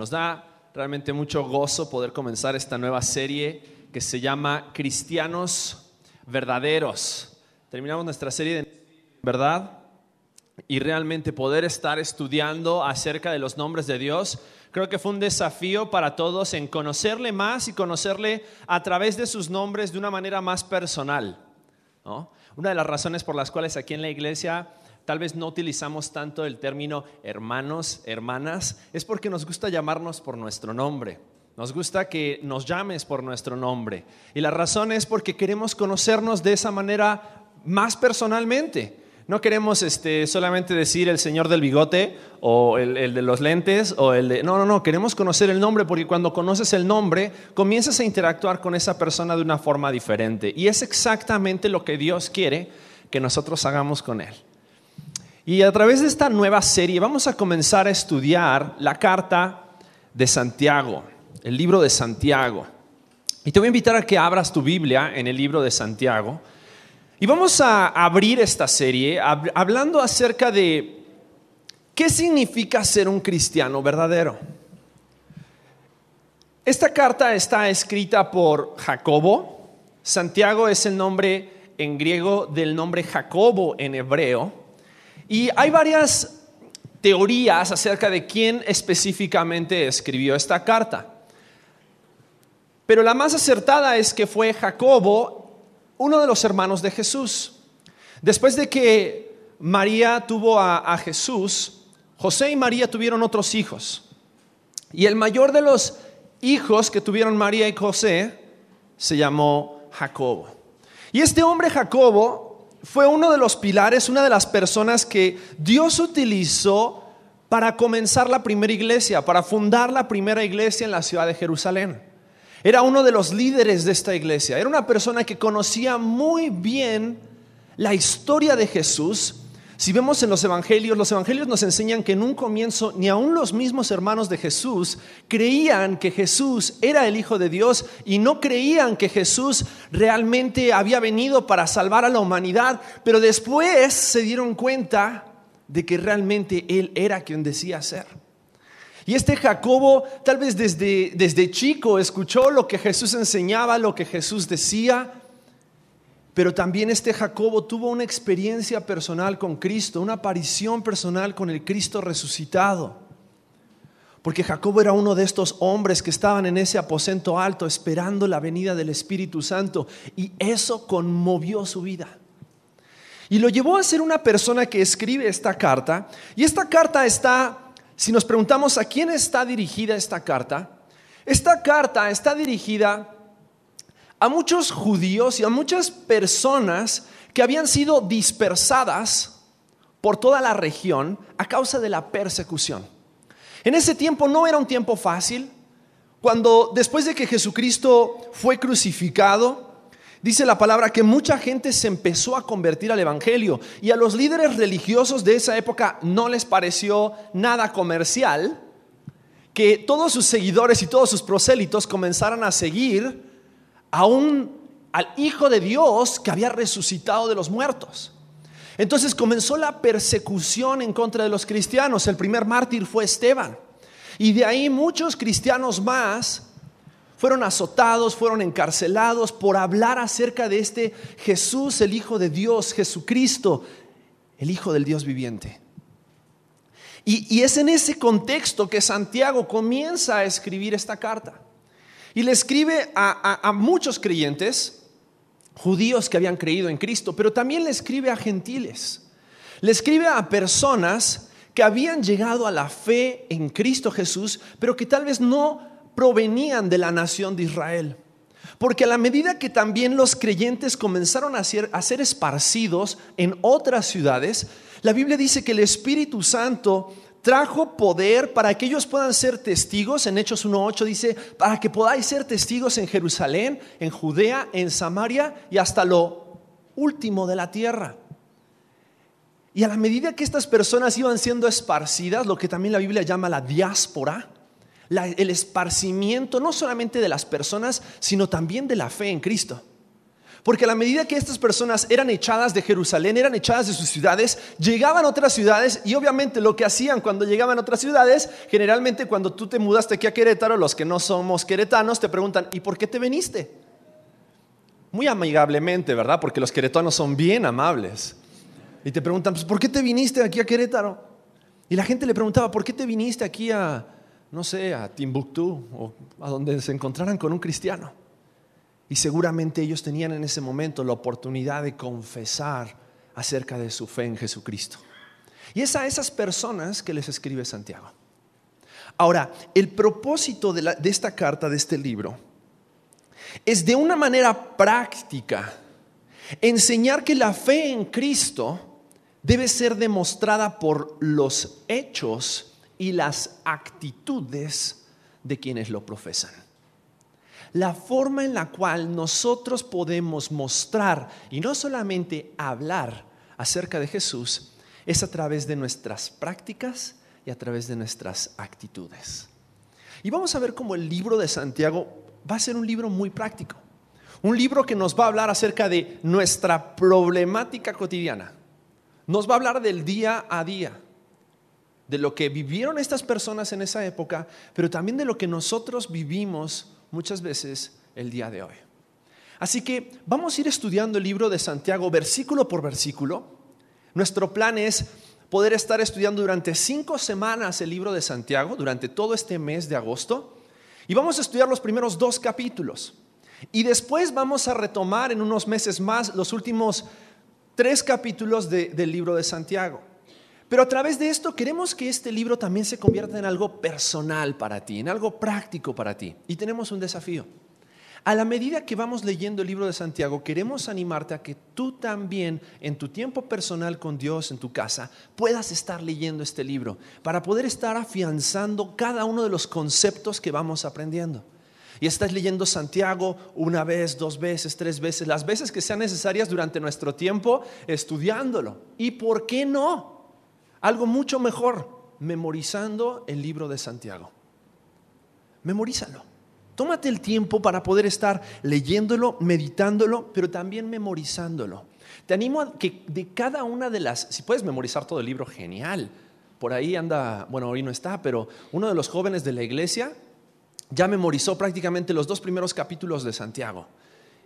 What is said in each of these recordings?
Nos da realmente mucho gozo poder comenzar esta nueva serie que se llama Cristianos Verdaderos. Terminamos nuestra serie de verdad y realmente poder estar estudiando acerca de los nombres de Dios. Creo que fue un desafío para todos en conocerle más y conocerle a través de sus nombres de una manera más personal. Una de las razones por las cuales aquí en la iglesia tal vez no utilizamos tanto el término hermanos, hermanas, es porque nos gusta llamarnos por nuestro nombre. Nos gusta que nos llames por nuestro nombre. Y la razón es porque queremos conocernos de esa manera más personalmente. No queremos este, solamente decir el señor del bigote o el, de los lentes o el de... No, no, no, queremos conocer el nombre porque cuando conoces el nombre comienzas a interactuar con esa persona de una forma diferente. Y es exactamente lo que Dios quiere que nosotros hagamos con Él. Y a través de esta nueva serie vamos a comenzar a estudiar la carta de Santiago, el libro de Santiago. Y te voy a invitar a que abras tu Biblia en el libro de Santiago. Y vamos a abrir esta serie hablando acerca de qué significa ser un cristiano verdadero. Esta carta está escrita por Jacobo. Santiago es el nombre en griego del nombre Jacobo en hebreo. Y hay varias teorías acerca de quién específicamente escribió esta carta. Pero la más acertada es que fue Jacobo, uno de los hermanos de Jesús. Después de que María tuvo a, Jesús, José y María tuvieron otros hijos. Y el mayor de los hijos que tuvieron María y José se llamó Jacobo. Y este hombre Jacobo fue uno de los pilares, una de las personas que Dios utilizó para comenzar la primera iglesia, para fundar la primera iglesia en la ciudad de Jerusalén. Era uno de los líderes de esta iglesia, era una persona que conocía muy bien la historia de Jesús si vemos en los evangelios, los evangelios nos enseñan que en un comienzo ni aun los mismos hermanos de Jesús creían que Jesús era el Hijo de Dios y no creían que Jesús realmente había venido para salvar a la humanidad, pero después se dieron cuenta de que realmente Él era quien decía ser. Y este Jacobo tal vez desde, desde chico escuchó lo que Jesús enseñaba, lo que Jesús decía, pero también este Jacobo tuvo una experiencia personal con Cristo, una aparición personal con el Cristo resucitado. Porque Jacobo era uno de estos hombres que estaban en ese aposento alto esperando la venida del Espíritu Santo y eso conmovió su vida. Y lo llevó a ser una persona que escribe esta carta. Y esta carta está, si nos preguntamos a quién está dirigida esta carta, esta carta está dirigida a muchos judíos y a muchas personas que habían sido dispersadas por toda la región a causa de la persecución. En ese tiempo no era un tiempo fácil. Cuando después de que Jesucristo fue crucificado, dice la palabra que mucha gente se empezó a convertir al Evangelio y a los líderes religiosos de esa época no les pareció nada comercial que todos sus seguidores y todos sus prosélitos comenzaran a seguir aún al Hijo de Dios que había resucitado de los muertos. Entonces comenzó la persecución en contra de los cristianos. El primer mártir fue Esteban. Y de ahí muchos cristianos más fueron azotados, fueron encarcelados por hablar acerca de este Jesús, el Hijo de Dios, Jesucristo, el Hijo del Dios viviente. Y, es en ese contexto que Santiago comienza a escribir esta carta. Y le escribe a, muchos creyentes, judíos que habían creído en Cristo, pero también le escribe a gentiles. Le escribe a personas que habían llegado a la fe en Cristo Jesús, pero que tal vez no provenían de la nación de Israel. Porque a la medida que también los creyentes comenzaron a ser, esparcidos en otras ciudades, la Biblia dice que el Espíritu Santo trajo poder para que ellos puedan ser testigos. En Hechos 1.8 dice, para que podáis ser testigos en Jerusalén, en Judea, en Samaria y hasta lo último de la tierra. Y a la medida que estas personas iban siendo esparcidas, lo que también la Biblia llama la diáspora, el esparcimiento no solamente de las personas, sino también de la fe en Cristo. Porque a la medida que estas personas eran echadas de Jerusalén, eran echadas de sus ciudades, llegaban a otras ciudades y obviamente lo que hacían cuando llegaban a otras ciudades, generalmente cuando tú te mudaste aquí a Querétaro, los que no somos queretanos te preguntan, ¿y por qué te viniste? Muy amigablemente, ¿verdad? Porque los queretanos son bien amables. Y te preguntan, pues, ¿por qué te viniste aquí a Querétaro? Y la gente le preguntaba, ¿por qué te viniste aquí a, no sé, a Timbuktu o a donde se encontraran con un cristiano? Y seguramente ellos tenían en ese momento la oportunidad de confesar acerca de su fe en Jesucristo. Y es a esas personas que les escribe Santiago. Ahora, el propósito de, de esta carta, de este libro, es de una manera práctica enseñar que la fe en Cristo debe ser demostrada por los hechos y las actitudes de quienes lo profesan la forma en la cual nosotros podemos mostrar y no solamente hablar acerca de Jesús es a través de nuestras prácticas y a través de nuestras actitudes. Y vamos a ver cómo el libro de Santiago va a ser un libro muy práctico. Un libro que nos va a hablar acerca de nuestra problemática cotidiana. Nos va a hablar del día a día, de lo que vivieron estas personas en esa época, pero también de lo que nosotros vivimos muchas veces el día de hoy. Así que vamos a ir estudiando el libro de Santiago versículo por versículo. Nuestro plan es poder estar estudiando durante cinco semanas el libro de Santiago, durante todo este mes de agosto. Y vamos a estudiar los primeros dos capítulos. Y después vamos a retomar en unos meses más los últimos tres capítulos del libro de Santiago. Pero a través de esto queremos que este libro también se convierta en algo personal para ti, en algo práctico para ti. Y tenemos un desafío. A la medida que vamos leyendo el libro de Santiago, queremos animarte a que tú también, en tu tiempo personal con Dios, en tu casa, puedas estar leyendo este libro, para poder estar afianzando cada uno de los conceptos que vamos aprendiendo. Y estás leyendo Santiago una vez, dos veces, tres veces, las veces que sean necesarias durante nuestro tiempo estudiándolo. ¿Y por qué no? Algo mucho mejor, memorizando el libro de Santiago. Memorízalo. Tómate el tiempo para poder estar leyéndolo, meditándolo, pero también memorizándolo. Te animo a que de cada una de las, si puedes memorizar todo el libro, genial. Por ahí anda, bueno, hoy no está, pero uno de los jóvenes de la iglesia ya memorizó prácticamente los dos primeros capítulos de Santiago.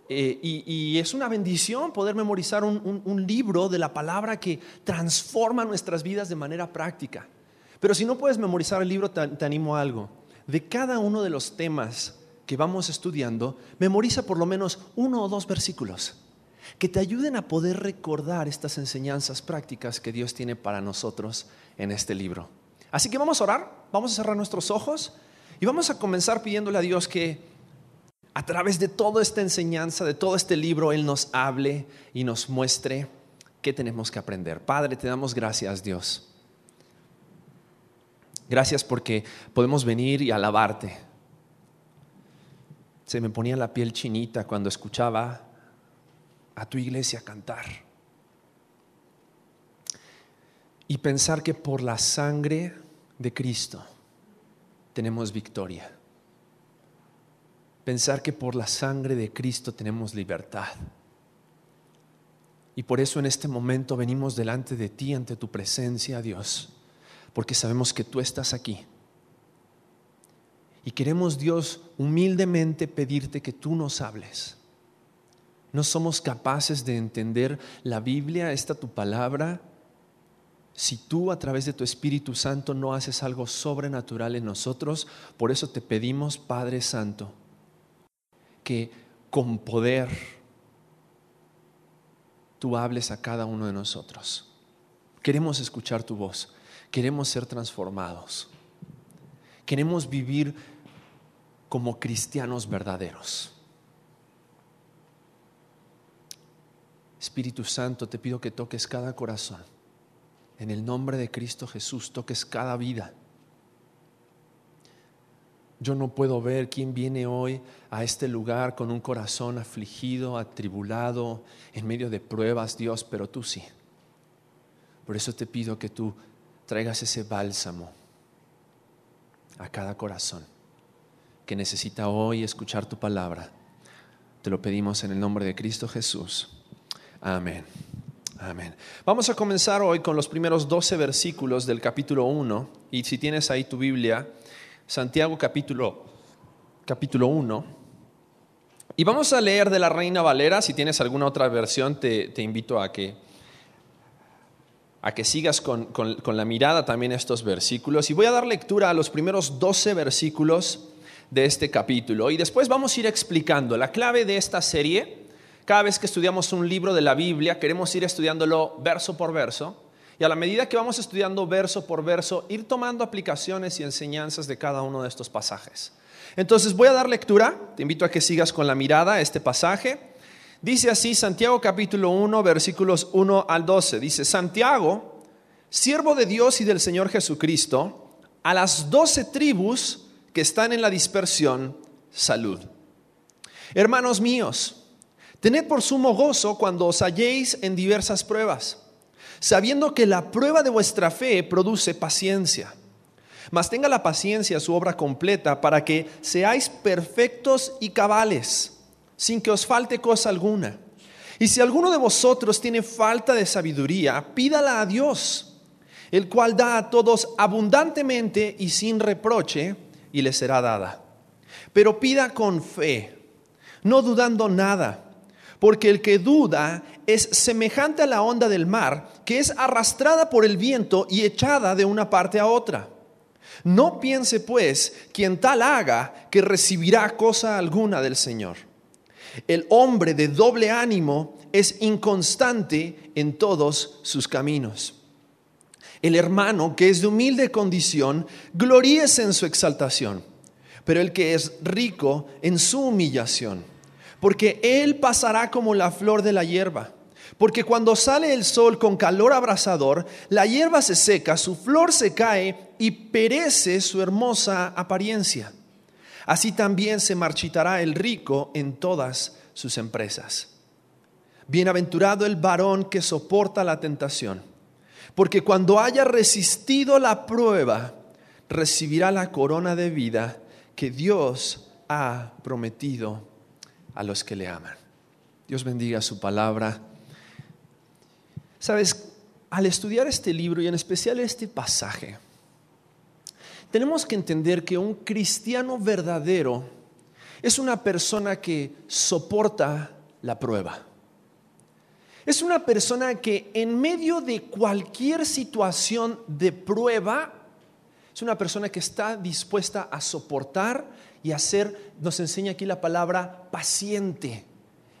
Eh, y, es una bendición poder memorizar un, libro de la palabra que transforma nuestras vidas de manera práctica. Pero si no puedes memorizar el libro, te, te animo a algo. De cada uno de los temas que vamos estudiando, memoriza por lo menos uno o dos versículos que te ayuden a poder recordar estas enseñanzas prácticas que Dios tiene para nosotros en este libro. Así que vamos a orar, vamos a cerrar nuestros ojos y vamos a comenzar pidiéndole a Dios que a través de toda esta enseñanza, de todo este libro, Él nos hable y nos muestre qué tenemos que aprender. Padre, te damos gracias, Dios. Gracias porque podemos venir y alabarte. Se me ponía la piel chinita cuando escuchaba a tu iglesia cantar. Y pensar que por la sangre de Cristo tenemos victoria pensar que por la sangre de Cristo tenemos libertad. Y por eso en este momento venimos delante de ti, ante tu presencia, Dios, porque sabemos que tú estás aquí. Y queremos, Dios, humildemente pedirte que tú nos hables. No somos capaces de entender la Biblia, esta tu palabra, si tú a través de tu Espíritu Santo no haces algo sobrenatural en nosotros. Por eso te pedimos, Padre Santo, que con poder tú hables a cada uno de nosotros. Queremos escuchar tu voz, queremos ser transformados, queremos vivir como cristianos verdaderos. Espíritu Santo, te pido que toques cada corazón. En el nombre de Cristo Jesús, toques cada vida yo no puedo ver quién viene hoy a este lugar con un corazón afligido, atribulado, en medio de pruebas, Dios, pero tú sí. Por eso te pido que tú traigas ese bálsamo a cada corazón que necesita hoy escuchar tu palabra. Te lo pedimos en el nombre de Cristo Jesús. Amén. Amén. Vamos a comenzar hoy con los primeros 12 versículos del capítulo 1. Y si tienes ahí tu Biblia, Santiago capítulo, capítulo 1. Y vamos a leer de la Reina Valera. Si tienes alguna otra versión, te, invito a que, a que sigas con, con la mirada también estos versículos. Y voy a dar lectura a los primeros 12 versículos de este capítulo. Y después vamos a ir explicando la clave de esta serie. Cada vez que estudiamos un libro de la Biblia, queremos ir estudiándolo verso por verso. Y a la medida que vamos estudiando verso por verso, ir tomando aplicaciones y enseñanzas de cada uno de estos pasajes. Entonces voy a dar lectura, te invito a que sigas con la mirada a este pasaje. Dice así Santiago capítulo 1, versículos 1 al 12. Dice, Santiago, siervo de Dios y del Señor Jesucristo, a las doce tribus que están en la dispersión, salud. Hermanos míos, tened por sumo gozo cuando os halléis en diversas pruebas, sabiendo que la prueba de vuestra fe produce paciencia. Mas tenga la paciencia su obra completa para que seáis perfectos y cabales, sin que os falte cosa alguna. Y si alguno de vosotros tiene falta de sabiduría, pídala a Dios, el cual da a todos abundantemente y sin reproche y le será dada. Pero pida con fe, no dudando nada, porque el que duda es semejante a la onda del mar, que es arrastrada por el viento y echada de una parte a otra. No piense pues quien tal haga que recibirá cosa alguna del Señor. El hombre de doble ánimo es inconstante en todos sus caminos. El hermano que es de humilde condición, gloríese en su exaltación, pero el que es rico en su humillación, porque él pasará como la flor de la hierba. Porque cuando sale el sol con calor abrasador, la hierba se seca, su flor se cae y perece su hermosa apariencia. Así también se marchitará el rico en todas sus empresas. Bienaventurado el varón que soporta la tentación porque cuando haya resistido la prueba, recibirá la corona de vida que Dios ha prometido a los que le aman. Dios bendiga su palabra. Sabes, al estudiar este libro y en especial este pasaje, tenemos que entender que un cristiano verdadero es una persona que soporta la prueba. Es una persona que en medio de cualquier situación de prueba, es una persona que está dispuesta a soportar y a ser, nos enseña aquí la palabra, paciente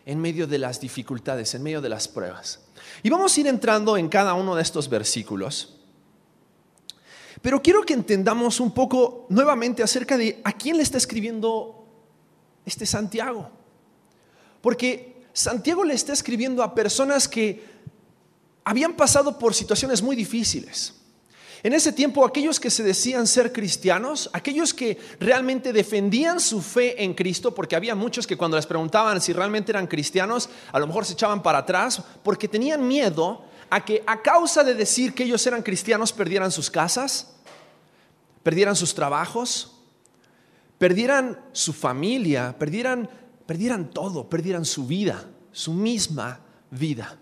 en medio de las dificultades, en medio de las pruebas. Y vamos a ir entrando en cada uno de estos versículos. Pero quiero que entendamos un poco nuevamente acerca de a quién le está escribiendo este Santiago. Porque Santiago le está escribiendo a personas que habían pasado por situaciones muy difíciles. En ese tiempo aquellos que se decían ser cristianos, aquellos que realmente defendían su fe en Cristo, porque había muchos que cuando les preguntaban si realmente eran cristianos, a lo mejor se echaban para atrás, porque tenían miedo a que a causa de decir que ellos eran cristianos perdieran sus casas, perdieran sus trabajos, perdieran su familia, perdieran perdieran todo, perdieran su vida, su misma vida.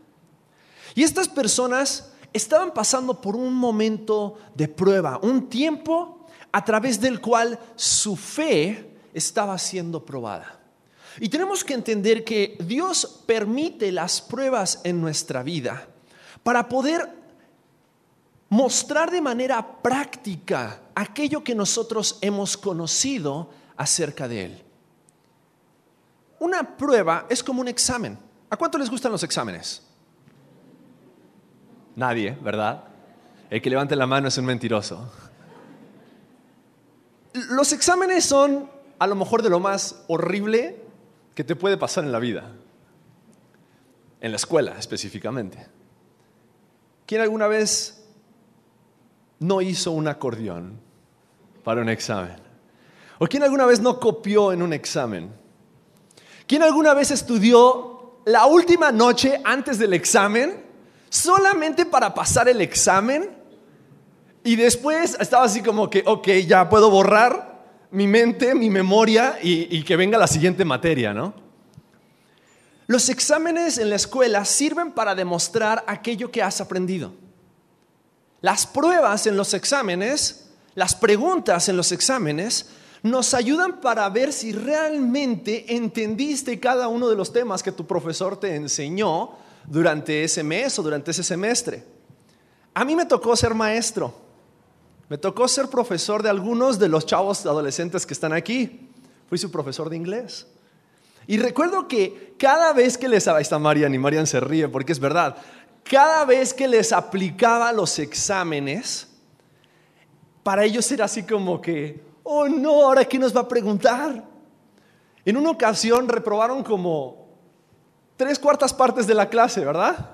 Y estas personas estaban pasando por un momento de prueba, un tiempo a través del cual su fe estaba siendo probada. Y tenemos que entender que Dios permite las pruebas en nuestra vida para poder mostrar de manera práctica aquello que nosotros hemos conocido acerca de Él. Una prueba es como un examen. ¿A cuánto les gustan los exámenes? Nadie, ¿verdad? El que levante la mano es un mentiroso. Los exámenes son a lo mejor de lo más horrible que te puede pasar en la vida. En la escuela específicamente. ¿Quién alguna vez no hizo un acordeón para un examen? ¿O quién alguna vez no copió en un examen? ¿Quién alguna vez estudió la última noche antes del examen solamente para pasar el examen? Y después estaba así como que, ok, ya puedo borrar mi mente, mi memoria y, que venga la siguiente materia, ¿no? Los exámenes en la escuela sirven para demostrar aquello que has aprendido. Las pruebas en los exámenes, las preguntas en los exámenes, nos ayudan para ver si realmente entendiste cada uno de los temas que tu profesor te enseñó durante ese mes o durante ese semestre. A mí me tocó ser maestro, me tocó ser profesor de algunos de los chavos adolescentes que están aquí. Fui su profesor de inglés. Y recuerdo que cada vez que les... Ahí está Marian y Marian se ríe porque es verdad. Cada vez que les aplicaba los exámenes, para ellos era así como que, oh no, ahora qué nos va a preguntar. En una ocasión reprobaron como tres cuartas partes de la clase, ¿verdad?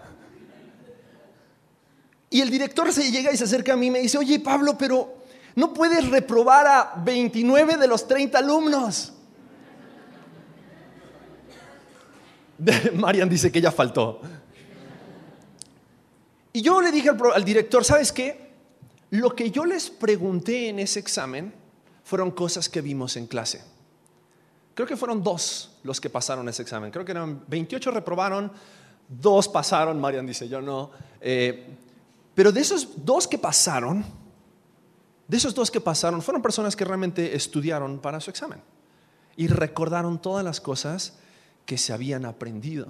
Y el director se llega y se acerca a mí y me dice, oye Pablo, pero no puedes reprobar a 29 de los 30 alumnos. Marian dice que ya faltó. Y yo le dije al, director, ¿sabes qué? Lo que yo les pregunté en ese examen fueron cosas que vimos en clase. Creo que fueron dos los que pasaron ese examen. Creo que eran 28 reprobaron, dos pasaron, Marian dice, yo no. Eh, pero de esos dos que pasaron, de esos dos que pasaron, fueron personas que realmente estudiaron para su examen y recordaron todas las cosas que se habían aprendido.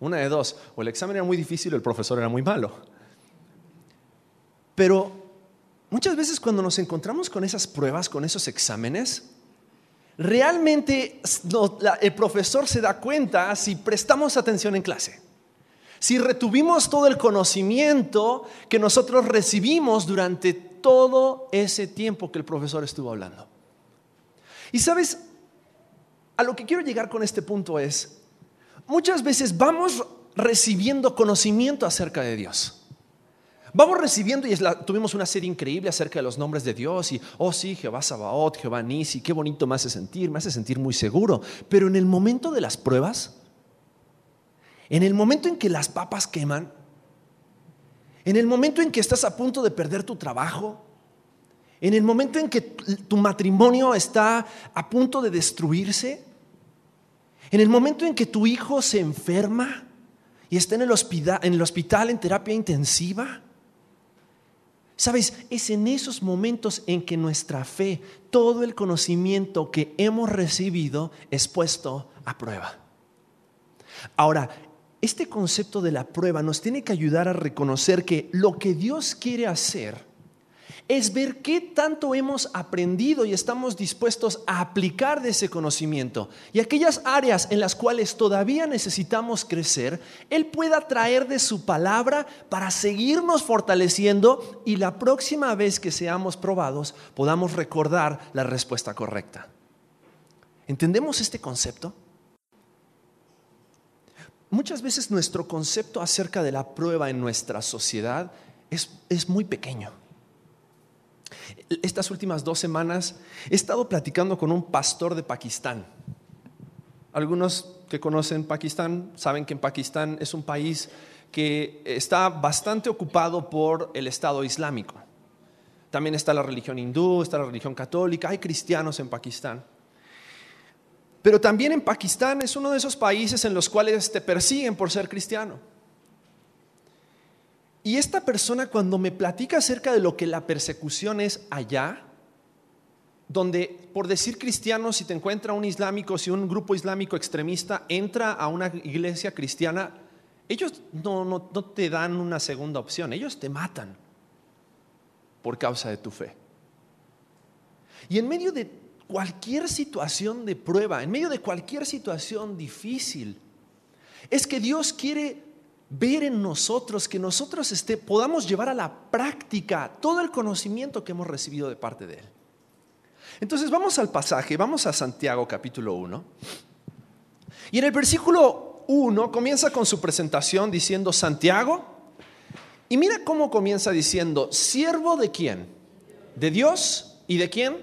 Una de dos, o el examen era muy difícil o el profesor era muy malo. Pero muchas veces cuando nos encontramos con esas pruebas, con esos exámenes, realmente el profesor se da cuenta si prestamos atención en clase, si retuvimos todo el conocimiento que nosotros recibimos durante todo ese tiempo que el profesor estuvo hablando. Y sabes, a lo que quiero llegar con este punto es, muchas veces vamos recibiendo conocimiento acerca de Dios. Vamos recibiendo, y tuvimos una serie increíble acerca de los nombres de Dios, y, oh sí, Jehová Sabaoth, Jehová Nisi, qué bonito me hace sentir, me hace sentir muy seguro. Pero en el momento de las pruebas, en el momento en que las papas queman, en el momento en que estás a punto de perder tu trabajo, en el momento en que tu matrimonio está a punto de destruirse, en el momento en que tu hijo se enferma y está en el hospital en, el hospital, en terapia intensiva, Sabes, es en esos momentos en que nuestra fe, todo el conocimiento que hemos recibido es puesto a prueba. Ahora, este concepto de la prueba nos tiene que ayudar a reconocer que lo que Dios quiere hacer es ver qué tanto hemos aprendido y estamos dispuestos a aplicar de ese conocimiento. Y aquellas áreas en las cuales todavía necesitamos crecer, Él pueda traer de su palabra para seguirnos fortaleciendo y la próxima vez que seamos probados podamos recordar la respuesta correcta. ¿Entendemos este concepto? Muchas veces nuestro concepto acerca de la prueba en nuestra sociedad es, es muy pequeño. Estas últimas dos semanas he estado platicando con un pastor de Pakistán. Algunos que conocen Pakistán saben que en Pakistán es un país que está bastante ocupado por el Estado Islámico. También está la religión hindú, está la religión católica, hay cristianos en Pakistán. Pero también en Pakistán es uno de esos países en los cuales te persiguen por ser cristiano. Y esta persona cuando me platica acerca de lo que la persecución es allá, donde por decir cristiano, si te encuentra un islámico, si un grupo islámico extremista entra a una iglesia cristiana, ellos no, no, te dan una segunda opción, ellos te matan por causa de tu fe. Y en medio de cualquier situación de prueba, en medio de cualquier situación difícil, es que Dios quiere ver en nosotros, que nosotros este, podamos llevar a la práctica todo el conocimiento que hemos recibido de parte de Él. Entonces vamos al pasaje, vamos a Santiago capítulo 1. Y en el versículo 1 comienza con su presentación diciendo Santiago. Y mira cómo comienza diciendo, siervo de quién? De Dios y de quién?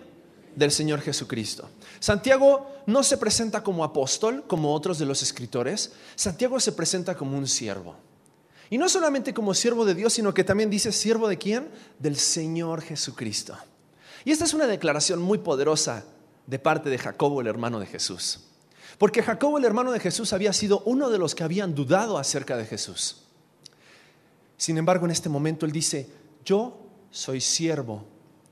Del Señor Jesucristo. Santiago no se presenta como apóstol, como otros de los escritores. Santiago se presenta como un siervo. Y no solamente como siervo de Dios, sino que también dice siervo de quién? Del Señor Jesucristo. Y esta es una declaración muy poderosa de parte de Jacobo, el hermano de Jesús. Porque Jacobo, el hermano de Jesús, había sido uno de los que habían dudado acerca de Jesús. Sin embargo, en este momento él dice, yo soy siervo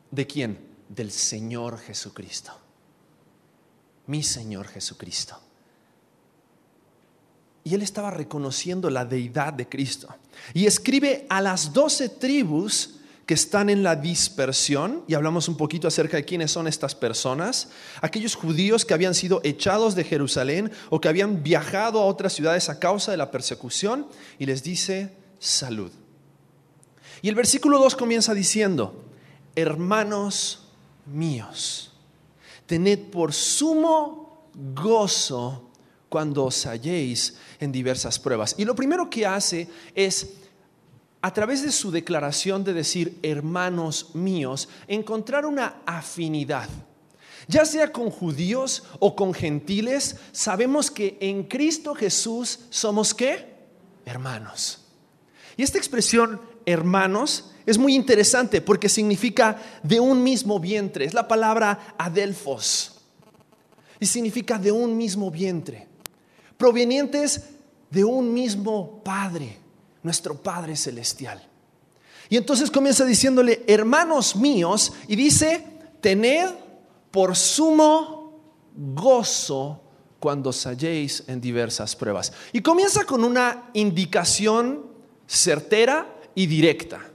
de quién? Del Señor Jesucristo. Mi Señor Jesucristo. Y él estaba reconociendo la deidad de Cristo. Y escribe a las doce tribus que están en la dispersión, y hablamos un poquito acerca de quiénes son estas personas, aquellos judíos que habían sido echados de Jerusalén o que habían viajado a otras ciudades a causa de la persecución, y les dice salud. Y el versículo 2 comienza diciendo, hermanos míos, tened por sumo gozo cuando os halléis en diversas pruebas. Y lo primero que hace es a través de su declaración de decir hermanos míos, encontrar una afinidad. Ya sea con judíos o con gentiles, sabemos que en Cristo Jesús somos qué? Hermanos. Y esta expresión hermanos es muy interesante porque significa de un mismo vientre. Es la palabra adelfos. Y significa de un mismo vientre. Provenientes de un mismo Padre nuestro Padre Celestial. Y entonces comienza diciéndole, hermanos míos, y dice, tened por sumo gozo cuando os halléis en diversas pruebas. Y comienza con una indicación certera y directa.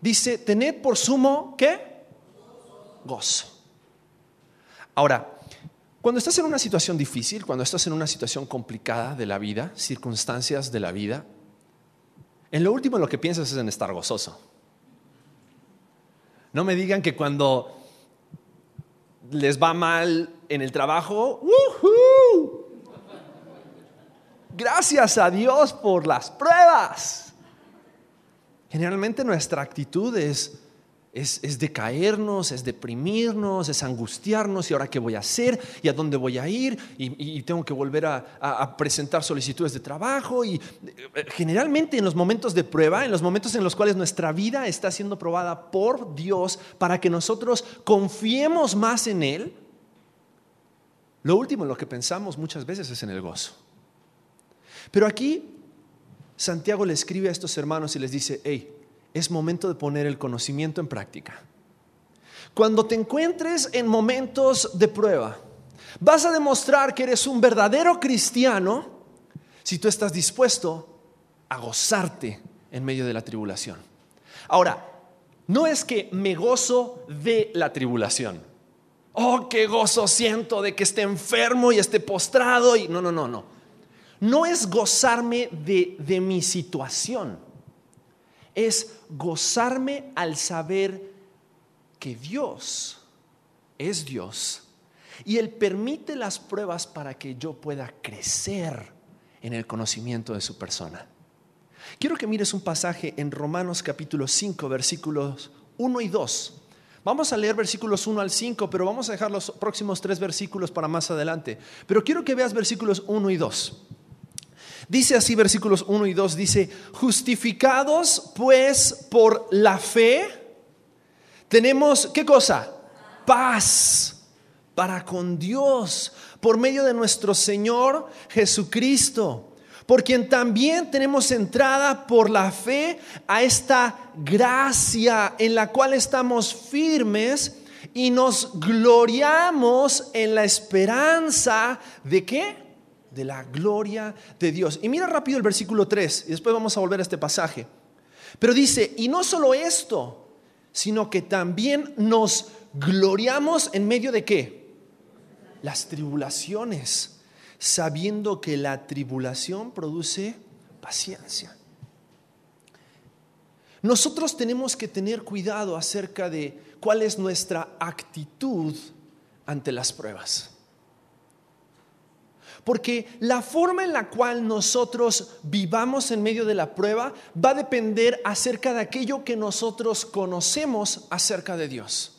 Dice, tened por sumo, ¿qué? Gozo. Ahora, cuando estás en una situación difícil, cuando estás en una situación complicada de la vida, circunstancias de la vida, en lo último lo que piensas es en estar gozoso. No me digan que cuando les va mal en el trabajo, gracias a Dios por las pruebas. Generalmente nuestra actitud es es, decaernos, es deprimirnos, es angustiarnos y ahora qué voy a hacer y a dónde voy a ir y, tengo que volver a, presentar solicitudes de trabajo. Y eh, generalmente en los momentos de prueba, en los momentos en los cuales nuestra vida está siendo probada por Dios para que nosotros confiemos más en Él, lo último en lo que pensamos muchas veces es en el gozo. Pero aquí Santiago le escribe a estos hermanos y les dice, hey, es momento de poner el conocimiento en práctica. Cuando te encuentres en momentos de prueba, vas a demostrar que eres un verdadero cristiano si tú estás dispuesto a gozarte en medio de la tribulación. Ahora, no es que me gozo de la tribulación. Oh, qué gozo siento de que esté enfermo y esté postrado y no, no, no, no. No es gozarme de, de mi situación es gozarme al saber que Dios es Dios y Él permite las pruebas para que yo pueda crecer en el conocimiento de su persona. Quiero que mires un pasaje en Romanos capítulo 5, versículos 1 y 2. Vamos a leer versículos 1 al 5, pero vamos a dejar los próximos tres versículos para más adelante. Pero quiero que veas versículos 1 y 2. Dice así versículos 1 y 2, dice, justificados pues por la fe, tenemos, ¿qué cosa? Paz para con Dios por medio de nuestro Señor Jesucristo, por quien también tenemos entrada por la fe a esta gracia en la cual estamos firmes y nos gloriamos en la esperanza de qué? De la gloria de Dios. Y mira rápido el versículo 3 y después vamos a volver a este pasaje. Pero dice, y no solo esto, sino que también nos gloriamos en medio de qué? Las tribulaciones, sabiendo que la tribulación produce paciencia. Nosotros tenemos que tener cuidado acerca de cuál es nuestra actitud ante las pruebas. Porque la forma en la cual nosotros vivamos en medio de la prueba va a depender acerca de aquello que nosotros conocemos acerca de Dios.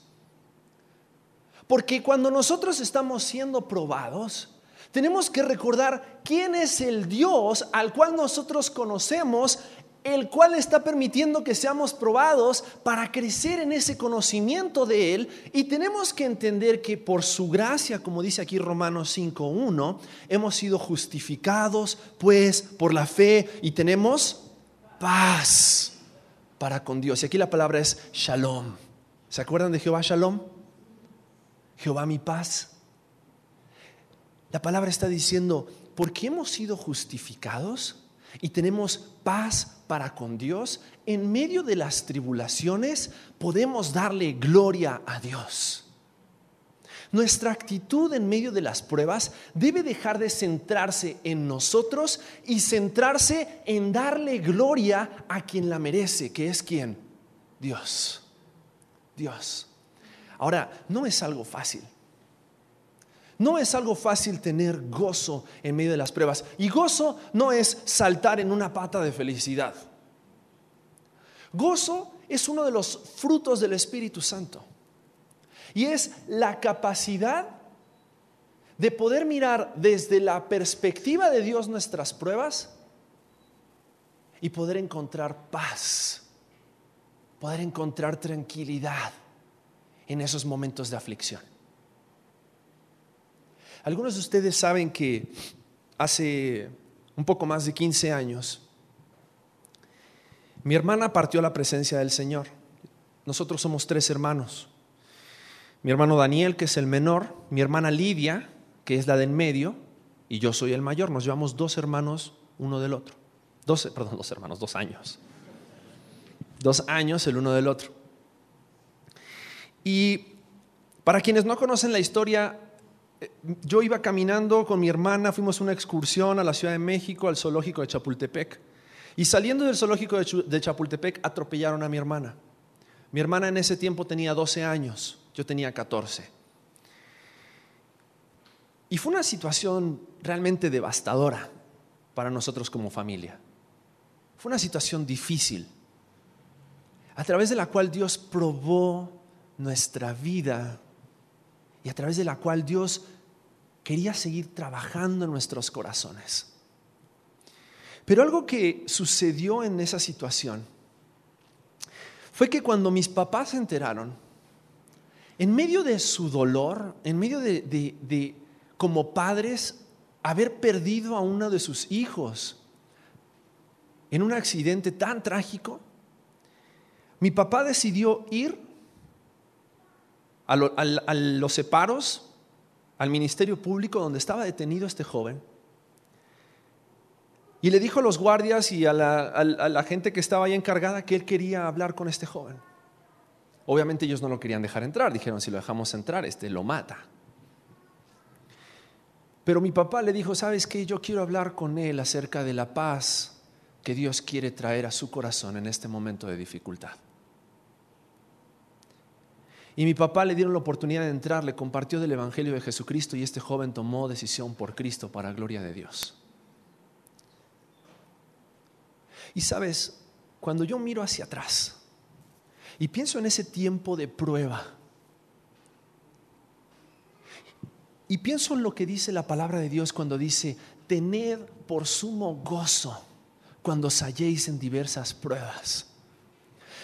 Porque cuando nosotros estamos siendo probados, tenemos que recordar quién es el Dios al cual nosotros conocemos el cual está permitiendo que seamos probados para crecer en ese conocimiento de Él. Y tenemos que entender que por su gracia, como dice aquí Romanos 5.1, hemos sido justificados pues por la fe y tenemos paz para con Dios. Y aquí la palabra es shalom. ¿Se acuerdan de Jehová shalom? Jehová mi paz. La palabra está diciendo, porque hemos sido justificados y tenemos paz para con Dios, en medio de las tribulaciones podemos darle gloria a Dios. Nuestra actitud en medio de las pruebas debe dejar de centrarse en nosotros y centrarse en darle gloria a quien la merece, que es quien? Dios. Dios. Ahora, no es algo fácil. No es algo fácil tener gozo en medio de las pruebas. Y gozo no es saltar en una pata de felicidad. Gozo es uno de los frutos del Espíritu Santo. Y es la capacidad de poder mirar desde la perspectiva de Dios nuestras pruebas y poder encontrar paz, poder encontrar tranquilidad en esos momentos de aflicción. Algunos de ustedes saben que hace un poco más de 15 años, mi hermana partió a la presencia del Señor. Nosotros somos tres hermanos. Mi hermano Daniel, que es el menor, mi hermana Lidia, que es la del medio, y yo soy el mayor. Nos llevamos dos hermanos uno del otro. Dos, perdón, dos hermanos, dos años. Dos años el uno del otro. Y para quienes no conocen la historia, yo iba caminando con mi hermana, fuimos a una excursión a la Ciudad de México, al zoológico de Chapultepec. Y saliendo del zoológico de Chapultepec, atropellaron a mi hermana. Mi hermana en ese tiempo tenía 12 años, yo tenía 14. Y fue una situación realmente devastadora para nosotros como familia. Fue una situación difícil, a través de la cual Dios probó nuestra vida y a través de la cual Dios quería seguir trabajando en nuestros corazones. Pero algo que sucedió en esa situación fue que cuando mis papás se enteraron, en medio de su dolor, en medio de, como padres, haber perdido a uno de sus hijos en un accidente tan trágico, mi papá decidió ir a, los separos al ministerio público donde estaba detenido este joven y le dijo a los guardias y a la, gente que estaba ahí encargada que él quería hablar con este joven. Obviamente ellos no lo querían dejar entrar, dijeron, si lo dejamos entrar, este lo mata. Pero mi papá le dijo, ¿sabes qué? Yo quiero hablar con él acerca de la paz que Dios quiere traer a su corazón en este momento de dificultad. Y mi papá le dieron la oportunidad de entrar, le compartió del Evangelio de Jesucristo y este joven tomó decisión por Cristo para gloria de Dios. Y sabes, cuando yo miro hacia atrás y pienso en ese tiempo de prueba, y pienso en lo que dice la palabra de Dios cuando dice, tened por sumo gozo cuando os halléis en diversas pruebas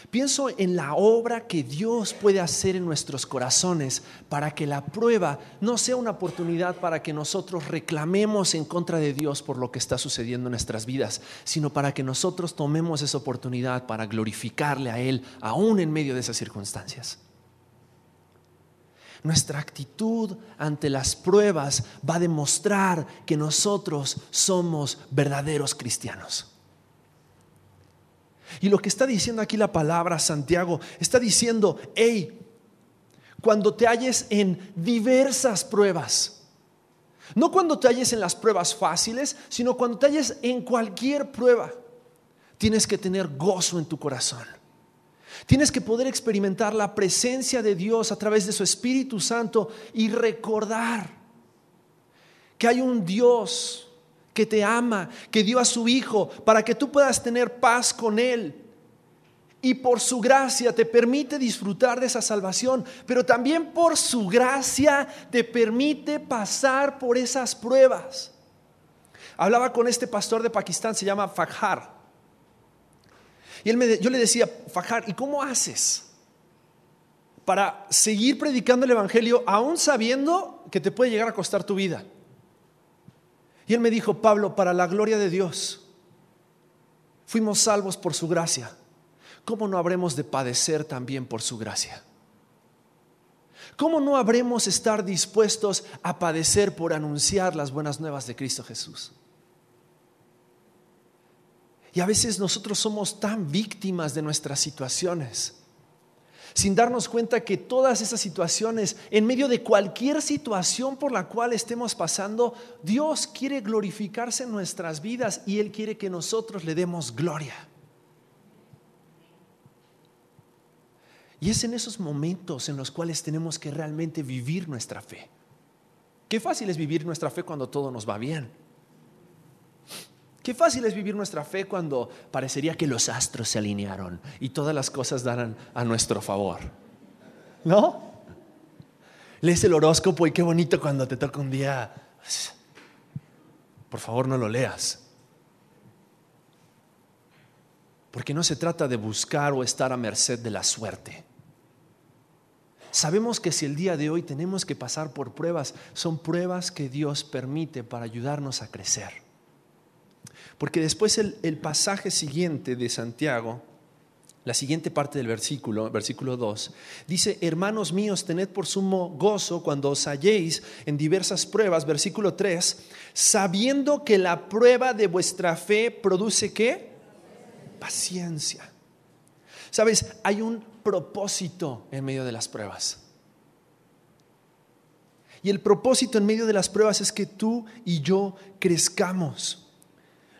Pienso en la obra que Dios puede hacer en nuestros corazones para que la prueba no sea una oportunidad para que nosotros reclamemos en contra de Dios por lo que está sucediendo en nuestras vidas, sino para que nosotros tomemos esa oportunidad para glorificarle a Él aún en medio de esas circunstancias. Nuestra actitud ante las pruebas va a demostrar que nosotros somos verdaderos cristianos. Y lo que está diciendo aquí la palabra Santiago, está diciendo, hey, cuando te halles en diversas pruebas, no cuando te halles en las pruebas fáciles, sino cuando te halles en cualquier prueba, tienes que tener gozo en tu corazón. Tienes que poder experimentar la presencia de Dios a través de su Espíritu Santo y recordar que hay un Dios que te ama, que dio a su Hijo para que tú puedas tener paz con Él. Y por su gracia te permite disfrutar de esa salvación, pero también por su gracia te permite pasar por esas pruebas. Hablaba con este pastor de Pakistán, se llama Fakhar. Y él me, yo le decía, Fajar, ¿y cómo haces para seguir predicando el Evangelio aún sabiendo que te puede llegar a costar tu vida? Y él me dijo, Pablo, para la gloria de Dios, fuimos salvos por su gracia. ¿Cómo no habremos de padecer también por su gracia? ¿Cómo no habremos estar dispuestos a padecer por anunciar las buenas nuevas de Cristo Jesús? Y a veces nosotros somos tan víctimas de nuestras situaciones, sin darnos cuenta que todas esas situaciones, en medio de cualquier situación por la cual estemos pasando, Dios quiere glorificarse en nuestras vidas y Él quiere que nosotros le demos gloria. Y es en esos momentos en los cuales tenemos que realmente vivir nuestra fe. Qué fácil es vivir nuestra fe cuando todo nos va bien. Qué fácil es vivir nuestra fe cuando parecería que los astros se alinearon y todas las cosas darán a nuestro favor. ¿No? Lees el horóscopo y qué bonito cuando te toca un día. Por favor, no lo leas. Porque no se trata de buscar o estar a merced de la suerte. Sabemos que si el día de hoy tenemos que pasar por pruebas, son pruebas que Dios permite para ayudarnos a crecer. Porque después el, pasaje siguiente de Santiago, la siguiente parte del versículo, versículo 2, dice, hermanos míos, tened por sumo gozo cuando os halléis en diversas pruebas, versículo 3, sabiendo que la prueba de vuestra fe produce qué? Paciencia. Sabes, hay un propósito en medio de las pruebas. Y el propósito en medio de las pruebas es que tú y yo crezcamos.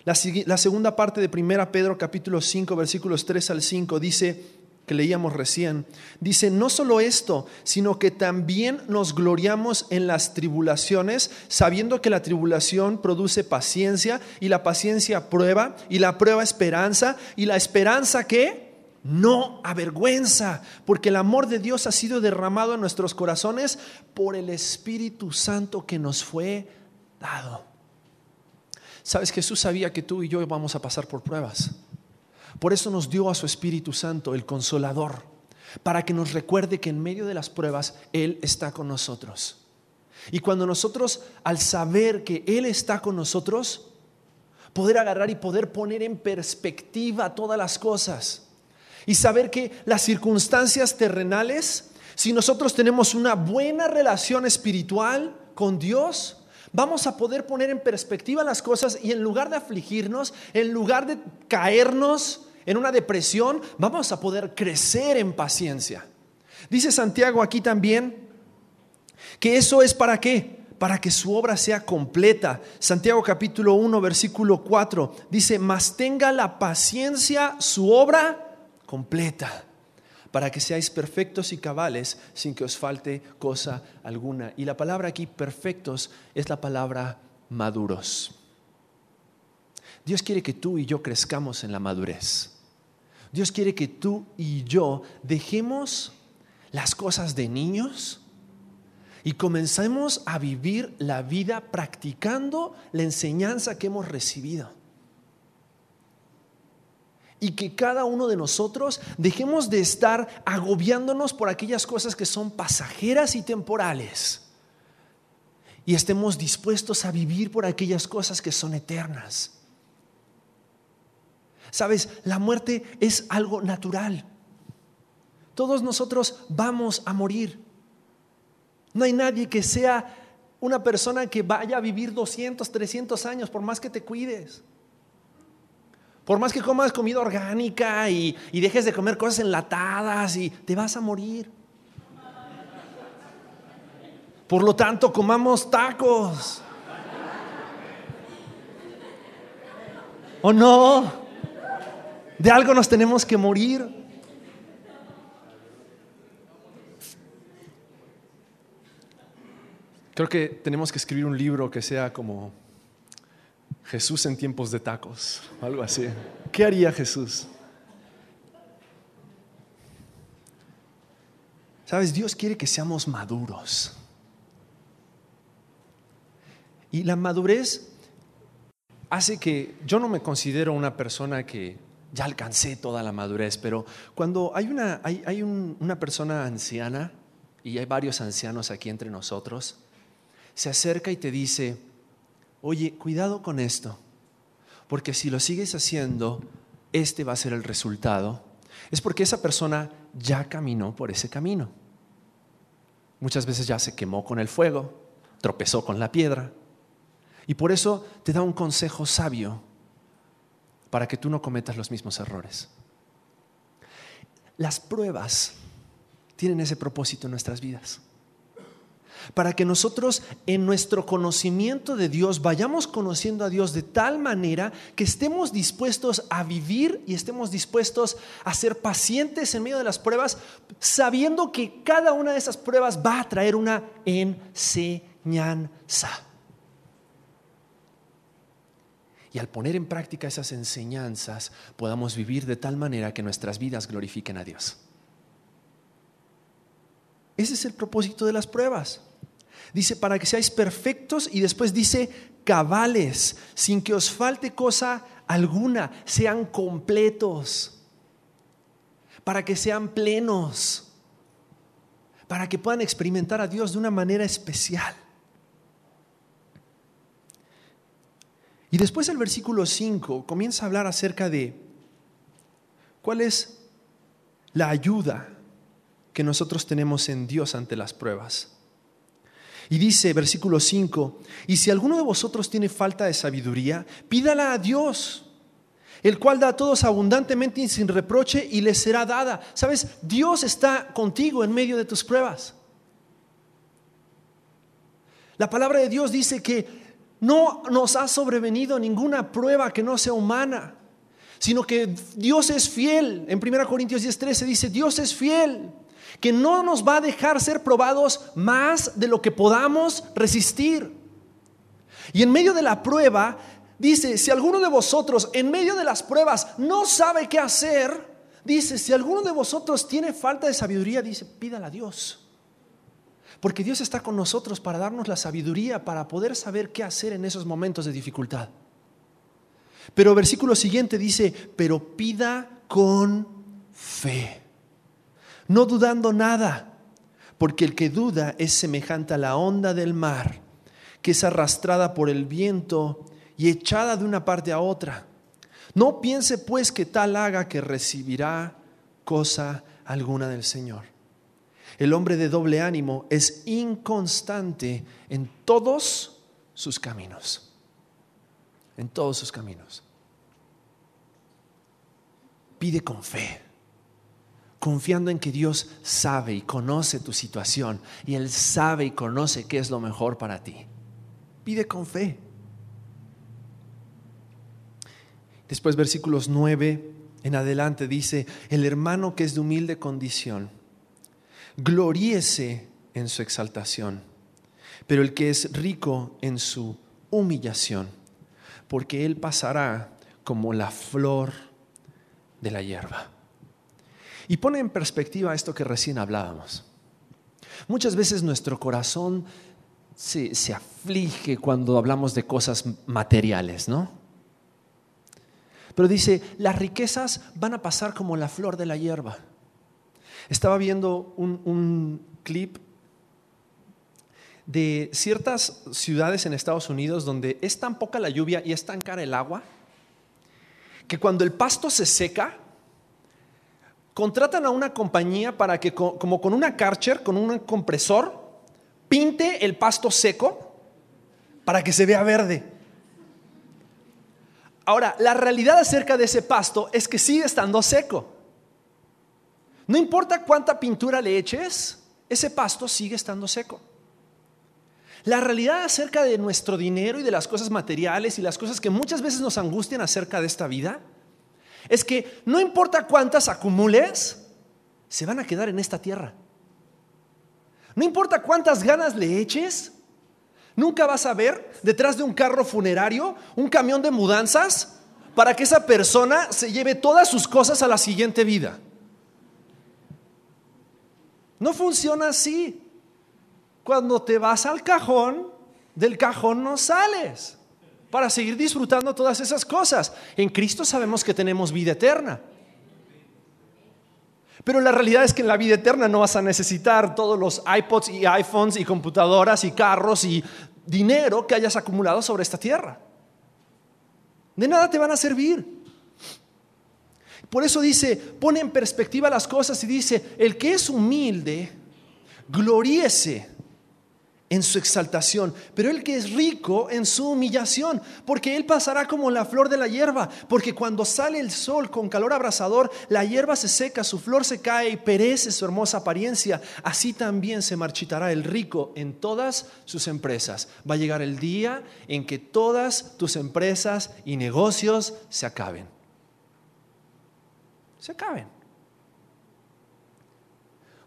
La, segunda parte de 1 Pedro capítulo 5 versículos 3 al 5 dice, que leíamos recién, dice, no solo esto, sino que también nos gloriamos en las tribulaciones, sabiendo que la tribulación produce paciencia y la paciencia prueba y la prueba esperanza y la esperanza que no avergüenza, porque el amor de Dios ha sido derramado en nuestros corazones por el Espíritu Santo que nos fue dado. Sabes, Jesús sabía que tú y yo íbamos a pasar por pruebas. Por eso nos dio a su Espíritu Santo, el consolador, para que nos recuerde que en medio de las pruebas Él está con nosotros. Y cuando nosotros, al saber que Él está con nosotros, poder agarrar y poder poner en perspectiva todas las cosas y saber que las circunstancias terrenales, si nosotros tenemos una buena relación espiritual con Dios, vamos a poder poner en perspectiva las cosas y en lugar de afligirnos, en lugar de caernos en una depresión, vamos a poder crecer en paciencia. Dice Santiago aquí también que eso es para qué? Para que su obra sea completa. Santiago capítulo 1, versículo 4 dice, mas tenga la paciencia su obra completa para que seáis perfectos y cabales sin que os falte cosa alguna. Y la palabra aquí, perfectos, es la palabra maduros. Dios quiere que tú y yo crezcamos en la madurez. Dios quiere que tú y yo dejemos las cosas de niños y comencemos a vivir la vida practicando la enseñanza que hemos recibido y que cada uno de nosotros dejemos de estar agobiándonos por aquellas cosas que son pasajeras y temporales y estemos dispuestos a vivir por aquellas cosas que son eternas. Sabes, la muerte es algo natural. Todos nosotros vamos a morir. No hay nadie que sea una persona que vaya a vivir 200, 300 años por más que te cuides. Por más que comas comida orgánica y, dejes de comer cosas enlatadas y te vas a morir. Por lo tanto, comamos tacos. ¿O no? De algo nos tenemos que morir. Creo que tenemos que escribir un libro que sea como Jesús en tiempos de tacos, algo así. ¿Qué haría Jesús? Sabes, Dios quiere que seamos maduros. Y la madurez hace que yo no me considero una persona que ya alcancé toda la madurez, pero cuando hay una, hay, una persona anciana, y hay varios ancianos aquí entre nosotros, se acerca y te dice, oye, cuidado con esto, porque si lo sigues haciendo, este va a ser el resultado, es porque esa persona ya caminó por ese camino. Muchas veces ya se quemó con el fuego, tropezó con la piedra, y por eso te da un consejo sabio para que tú no cometas los mismos errores. Las pruebas tienen ese propósito en nuestras vidas. Para que nosotros en nuestro conocimiento de Dios vayamos conociendo a Dios de tal manera que estemos dispuestos a vivir y estemos dispuestos a ser pacientes en medio de las pruebas, sabiendo que cada una de esas pruebas va a traer una enseñanza. y al poner en práctica esas enseñanzas podamos vivir de tal manera que nuestras vidas glorifiquen a Dios. Ese es el propósito de las pruebas. Dice, para que seáis perfectos y después dice, cabales, sin que os falte cosa alguna, sean completos, para que sean plenos, para que puedan experimentar a Dios de una manera especial. Y después el versículo 5 comienza a hablar acerca de cuál es la ayuda que nosotros tenemos en Dios ante las pruebas. Y dice, versículo 5, y si alguno de vosotros tiene falta de sabiduría, pídala a Dios, el cual da a todos abundantemente y sin reproche y le será dada. Sabes, Dios está contigo en medio de tus pruebas. La palabra de Dios dice que no nos ha sobrevenido ninguna prueba que no sea humana, sino que Dios es fiel. En 1 Corintios 10:13 dice, Dios es fiel, que no nos va a dejar ser probados más de lo que podamos resistir. Y en medio de la prueba, dice, si alguno de vosotros en medio de las pruebas no sabe qué hacer, dice, si alguno de vosotros tiene falta de sabiduría, dice, pídala a Dios. Porque Dios está con nosotros para darnos la sabiduría, para poder saber qué hacer en esos momentos de dificultad. Pero versículo siguiente dice, pero pida con fe, no dudando nada, porque el que duda es semejante a la onda del mar, que es arrastrada por el viento y echada de una parte a otra. No piense pues que tal haga que recibirá cosa alguna del Señor. El hombre de doble ánimo es inconstante en todos sus caminos. En todos sus caminos. Pide con fe, confiando en que Dios sabe y conoce tu situación y Él sabe y conoce qué es lo mejor para ti. Pide con fe. Después versículos 9 en adelante dice, el hermano que es de humilde condición gloríese en su exaltación, pero el que es rico en su humillación, porque él pasará como la flor de la hierba. Y pone en perspectiva esto que recién hablábamos. Muchas veces nuestro corazón se, se, aflige cuando hablamos de cosas materiales, ¿no? Pero dice, las riquezas van a pasar como la flor de la hierba. Estaba viendo un, clip de ciertas ciudades en Estados Unidos donde es tan poca la lluvia y es tan cara el agua que cuando el pasto se seca, contratan a una compañía para que, como con una Karcher, con un compresor, pinte el pasto seco para que se vea verde. Ahora, la realidad acerca de ese pasto es que sigue estando seco. No importa cuánta pintura le eches, ese pasto sigue estando seco. La realidad acerca de nuestro dinero y de las cosas materiales y las cosas que muchas veces nos angustian acerca de esta vida es que no importa cuántas acumules, se van a quedar en esta tierra. No importa cuántas ganas le eches, nunca vas a ver detrás de un carro funerario un camión de mudanzas para que esa persona se lleve todas sus cosas a la siguiente vida. No funciona así. Cuando te vas al cajón, del cajón no sales. Para seguir disfrutando todas esas cosas. En Cristo sabemos que tenemos vida eterna. Pero la realidad es que en la vida eterna no vas a necesitar todos los iPods y iPhones y computadoras y carros y dinero que hayas acumulado sobre esta tierra. De nada te van a servir. Por eso dice, pone en perspectiva las cosas y dice, el que es humilde, gloríese en su exaltación, pero el que es rico en su humillación, porque él pasará como la flor de la hierba, porque cuando sale el sol con calor abrasador, la hierba se seca, su flor se cae y perece su hermosa apariencia, así también se marchitará el rico en todas sus empresas. Va a llegar el día en que todas tus empresas y negocios se acaben. Se acaben.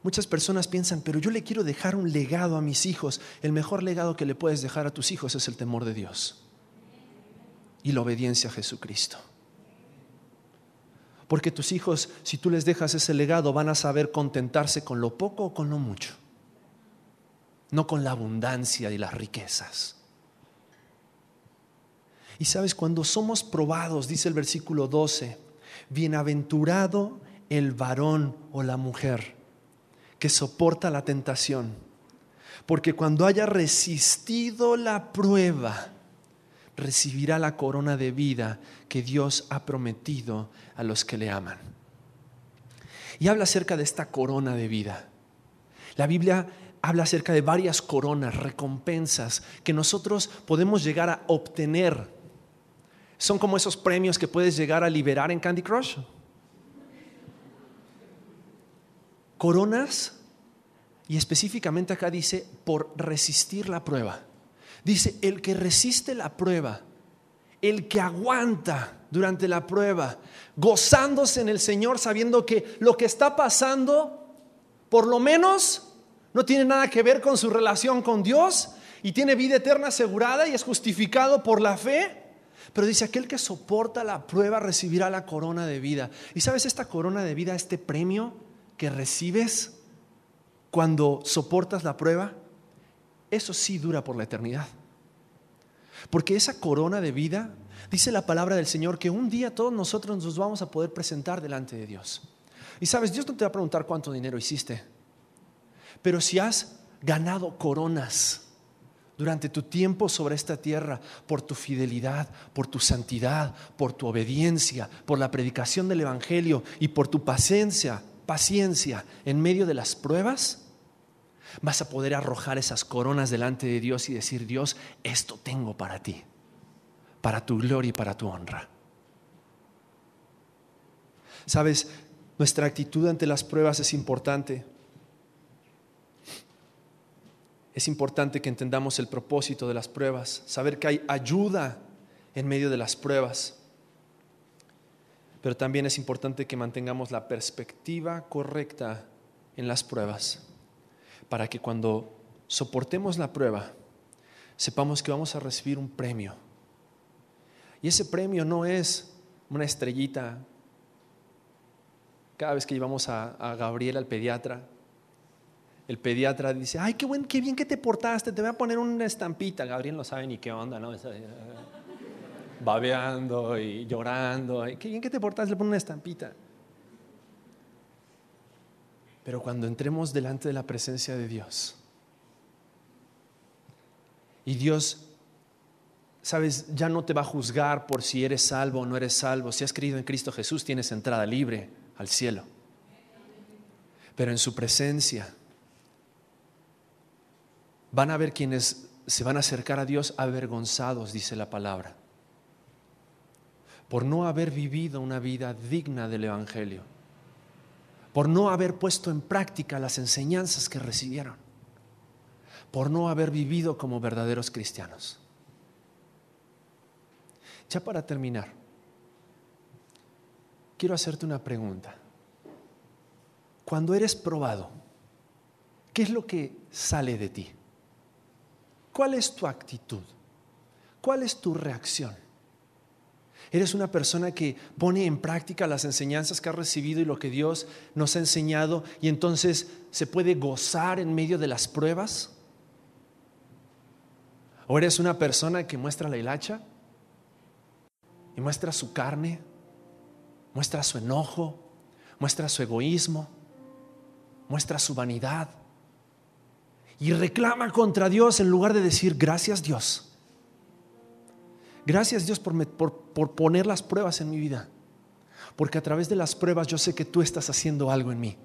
Muchas personas piensan, pero yo le quiero dejar un legado a mis hijos. El mejor legado que le puedes dejar a tus hijos es el temor de Dios y la obediencia a Jesucristo. Porque tus hijos, si tú les dejas ese legado, van a saber contentarse con lo poco o con lo mucho, no con la abundancia y las riquezas. Y sabes, cuando somos probados, dice el versículo 12, bienaventurado el varón o la mujer que soporta la tentación. Porque cuando haya resistido la prueba, recibirá la corona de vida que Dios ha prometido a los que le aman. Y habla acerca de esta corona de vida. La Biblia habla acerca de varias coronas, recompensas que nosotros podemos llegar a obtener. Son como esos premios que puedes llegar a liberar en Candy Crush. Coronas, y específicamente acá dice, por resistir la prueba. Dice, el que resiste la prueba, el que aguanta durante la prueba, gozándose en el Señor, sabiendo que lo que está pasando, por lo menos, no tiene nada que ver con su relación con Dios y tiene vida eterna asegurada y es justificado por la fe. Pero dice, aquel que soporta la prueba recibirá la corona de vida. ¿Y sabes esta corona de vida, este premio? Que recibes cuando soportas la prueba, eso sí dura por la eternidad. Porque esa corona de vida, dice la palabra del Señor, que un día todos nosotros nos vamos a poder presentar delante de Dios. Y sabes, Dios no te va a preguntar cuánto dinero hiciste, pero si has ganado coronas durante tu tiempo sobre esta tierra por tu fidelidad, por tu santidad, por tu obediencia, por la predicación del Evangelio y por tu paciencia, paciencia en medio de las pruebas, vas a poder arrojar esas coronas delante de Dios y decir, Dios, esto tengo para ti, para tu gloria y para tu honra. Sabes, nuestra actitud ante las pruebas es importante. Es importante que entendamos el propósito de las pruebas, saber que hay ayuda en medio de las pruebas. Pero también es importante que mantengamos la perspectiva correcta en las pruebas, para que cuando soportemos la prueba, sepamos que vamos a recibir un premio. Y ese premio no es una estrellita. Cada vez que llevamos a, Gabriel al pediatra, el pediatra dice, ay, qué, buen, qué bien que te portaste, te voy a poner una estampita. Gabriel no sabe ni qué onda, ¿no? Babeando y llorando. Qué bien que te portas, le pone una estampita. Pero cuando entremos delante de la presencia de Dios, y Dios, sabes, ya no te va a juzgar por si eres salvo o no eres salvo. Si has creído en Cristo Jesús, tienes entrada libre al cielo. Pero en su presencia van a haber quienes se van a acercar a Dios avergonzados, dice la palabra por no haber vivido una vida digna del Evangelio, por no haber puesto en práctica las enseñanzas que recibieron, por no haber vivido como verdaderos cristianos. Ya para terminar, quiero hacerte una pregunta. Cuando eres probado, ¿qué es lo que sale de ti? ¿Cuál es tu actitud? ¿Cuál es tu reacción? Eres una persona que pone en práctica las enseñanzas que ha recibido y lo que Dios nos ha enseñado y entonces se puede gozar en medio de las pruebas. ¿O eres una persona que muestra la hilacha y muestra su carne, muestra su enojo, muestra su egoísmo, muestra su vanidad y reclama contra Dios en lugar de decir gracias Dios. Gracias Dios por, por, poner las pruebas en mi vida, porque a través de las pruebas yo sé que tú estás haciendo algo en mí.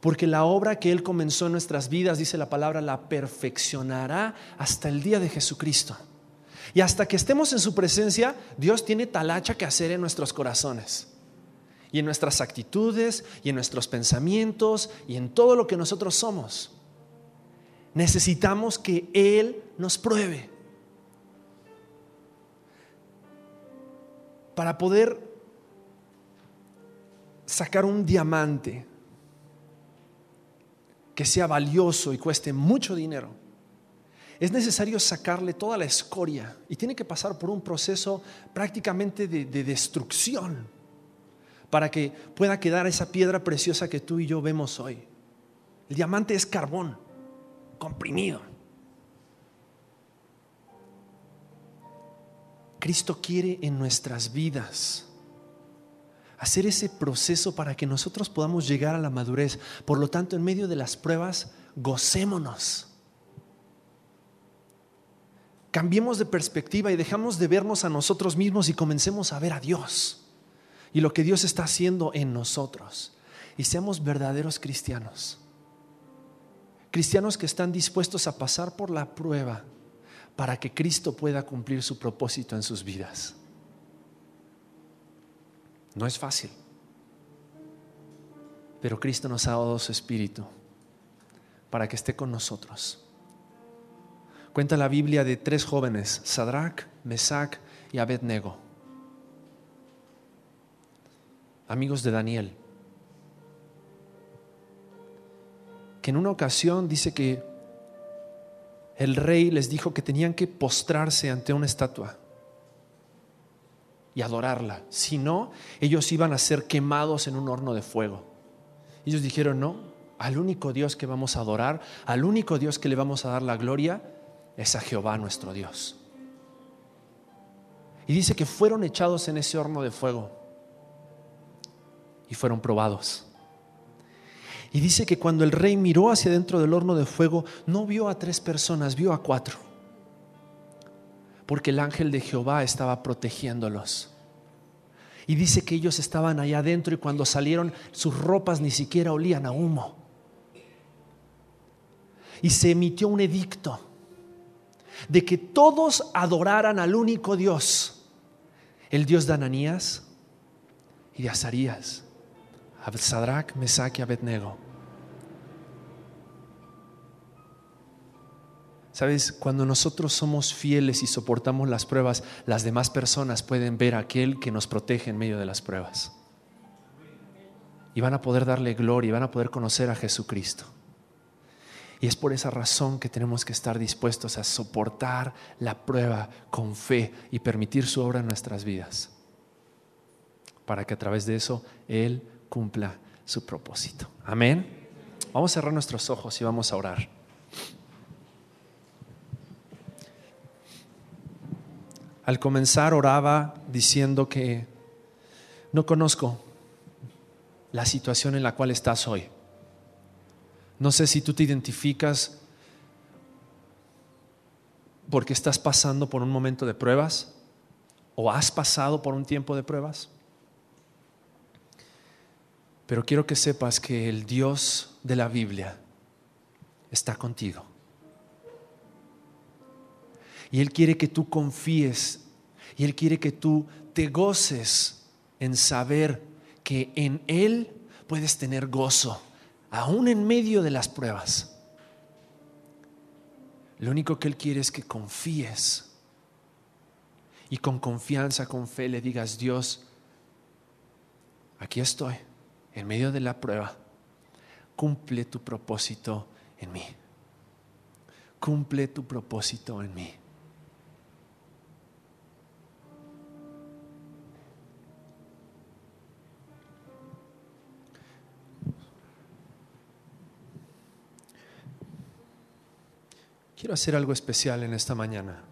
Porque la obra que Él comenzó en nuestras vidas, dice la palabra, la perfeccionará hasta el día de Jesucristo. Y hasta que estemos en su presencia, Dios tiene talacha que hacer en nuestros corazones. Y en nuestras actitudes, y en nuestros pensamientos, y en todo lo que nosotros somos. Necesitamos que Él nos pruebe. Para poder sacar un diamante que sea valioso y cueste mucho dinero, es necesario sacarle toda la escoria y tiene que pasar por un proceso prácticamente de, destrucción para que pueda quedar esa piedra preciosa que tú y yo vemos hoy. El diamante es carbón comprimido. Cristo quiere en nuestras vidas hacer ese proceso para que nosotros podamos llegar a la madurez. Por lo tanto, en medio de las pruebas, gocémonos cambiemos de perspectiva y dejamos de vernos a nosotros mismos y comencemos a ver a Dios y lo que Dios está haciendo en nosotros. Y seamos verdaderos cristianos. Cristianos que están dispuestos a pasar por la prueba para que Cristo pueda cumplir su propósito en sus vidas. No es fácil, pero Cristo nos ha dado su espíritu para que esté con nosotros Cuenta la Biblia de tres jóvenes, Sadrach, Mesach y Abednego, amigos de Daniel, que en una ocasión dice que el rey les dijo que tenían que postrarse ante una estatua y adorarla. Si no, ellos iban a ser quemados en un horno de fuego. Ellos dijeron, no, al único Dios que vamos a adorar, al único Dios que le vamos a dar la gloria, es a Jehová nuestro Dios. Y dice que fueron echados en ese horno de fuego y fueron probados. Y dice que cuando el rey miró hacia dentro del horno de fuego, no vio a tres personas, vio a cuatro. Porque el ángel de Jehová estaba protegiéndolos. Y dice que ellos estaban allá adentro y cuando salieron sus ropas ni siquiera olían a humo. Y se emitió un edicto de que todos adoraran al único Dios, el Dios de Ananías y de Azarías, Sadrach, Mesach y Abednego. Sabes, cuando nosotros somos fieles y soportamos las pruebas, las demás personas pueden ver a aquel que nos protege en medio de las pruebas. Y van a poder darle gloria y van a poder conocer a Jesucristo. Y es por esa razón que tenemos que estar dispuestos a soportar la prueba con fe y permitir su obra en nuestras vidas, para que a través de eso Él cumpla su propósito. Amén. Vamos a cerrar nuestros ojos y vamos a orar. Al comenzar oraba diciendo que no conozco la situación en la cual estás hoy. No sé si tú te identificas porque estás pasando por un momento de pruebas o has pasado por un tiempo de pruebas. Pero quiero que sepas que el Dios de la Biblia está contigo. Y Él quiere que tú confíes y Él quiere que tú te goces en saber que en Él puedes tener gozo aún en medio de las pruebas. Lo único que Él quiere es que confíes y con confianza, con fe le digas, Dios, aquí estoy, en medio de la prueba, cumple tu propósito en mí. Cumple tu propósito en mí. Quiero hacer algo especial en esta mañana.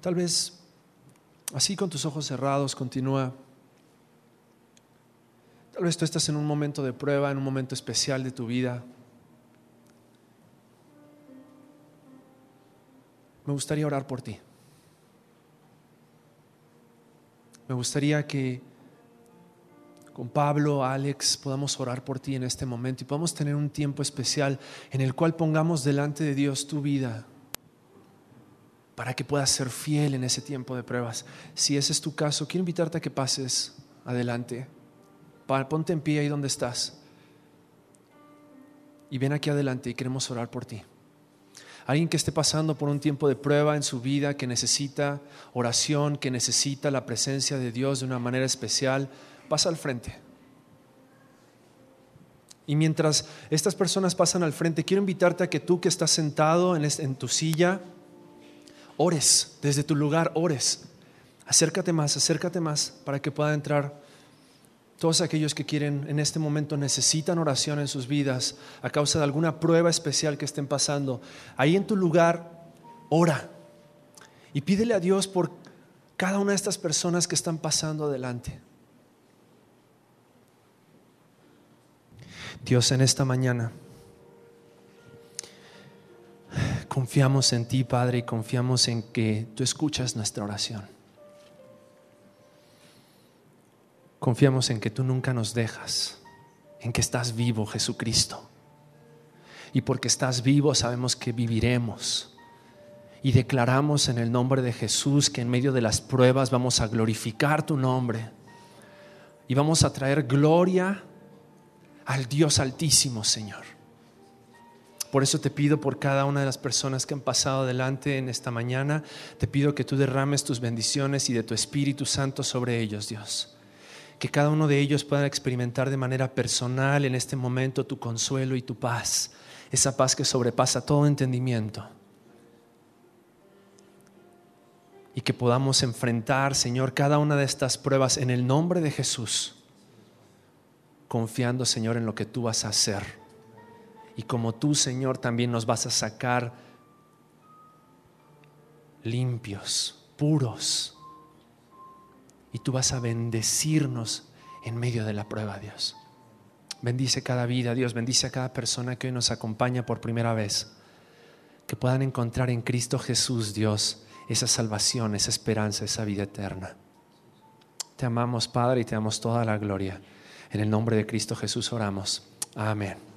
Tal vez así con tus ojos cerrados, continúa. Tal vez tú estás en un momento de prueba, en un momento especial de tu vida. Me gustaría orar por ti. Me gustaría que con Pablo, Alex, podamos orar por ti en este momento y podamos tener un tiempo especial en el cual pongamos delante de Dios tu vida para que puedas ser fiel en ese tiempo de pruebas. Si ese es tu caso, quiero invitarte a que pases adelante. Ponte en pie ahí donde estás. Y ven aquí adelante y queremos orar por ti. Alguien que esté pasando por un tiempo de prueba en su vida, que necesita oración, que necesita la presencia de Dios de una manera especial, pasa al frente. Y mientras estas personas pasan al frente, quiero invitarte a que tú que estás sentado en, tu silla, ores desde tu lugar, ores. Acércate más, acércate más para que pueda entrar todos aquellos que quieren en este momento necesitan oración en sus vidas a causa de alguna prueba especial que estén pasando. Ahí en tu lugar, ora y pídele a Dios por cada una de estas personas que están pasando adelante. Dios, en esta mañana confiamos en ti, Padre, y confiamos en que tú escuchas nuestra oración. Confiamos en que tú nunca nos dejas, en que estás vivo, Jesucristo. Y porque estás vivo sabemos que viviremos. Y declaramos en el nombre de Jesús que en medio de las pruebas vamos a glorificar tu nombre. Y vamos a traer gloria al Dios altísimo, Señor. Por eso te pido por cada una de las personas que han pasado adelante en esta mañana, te pido que tú derrames tus bendiciones y de tu Espíritu Santo sobre ellos, Dios. Que cada uno de ellos pueda experimentar de manera personal en este momento tu consuelo y tu paz, esa paz que sobrepasa todo entendimiento. Y que podamos enfrentar, Señor, cada una de estas pruebas en el nombre de Jesús confiando, Señor, en lo que tú vas a hacer. Y como tú, Señor, también nos vas a sacar limpios, puros. Y tú vas a bendecirnos en medio de la prueba, Dios. Bendice cada vida, Dios. Bendice a cada persona que hoy nos acompaña por primera vez. Que puedan encontrar en Cristo Jesús, Dios, esa salvación, esa esperanza, esa vida eterna. Te amamos, Padre, y te damos toda la gloria. En el nombre de Cristo Jesús oramos. Amén.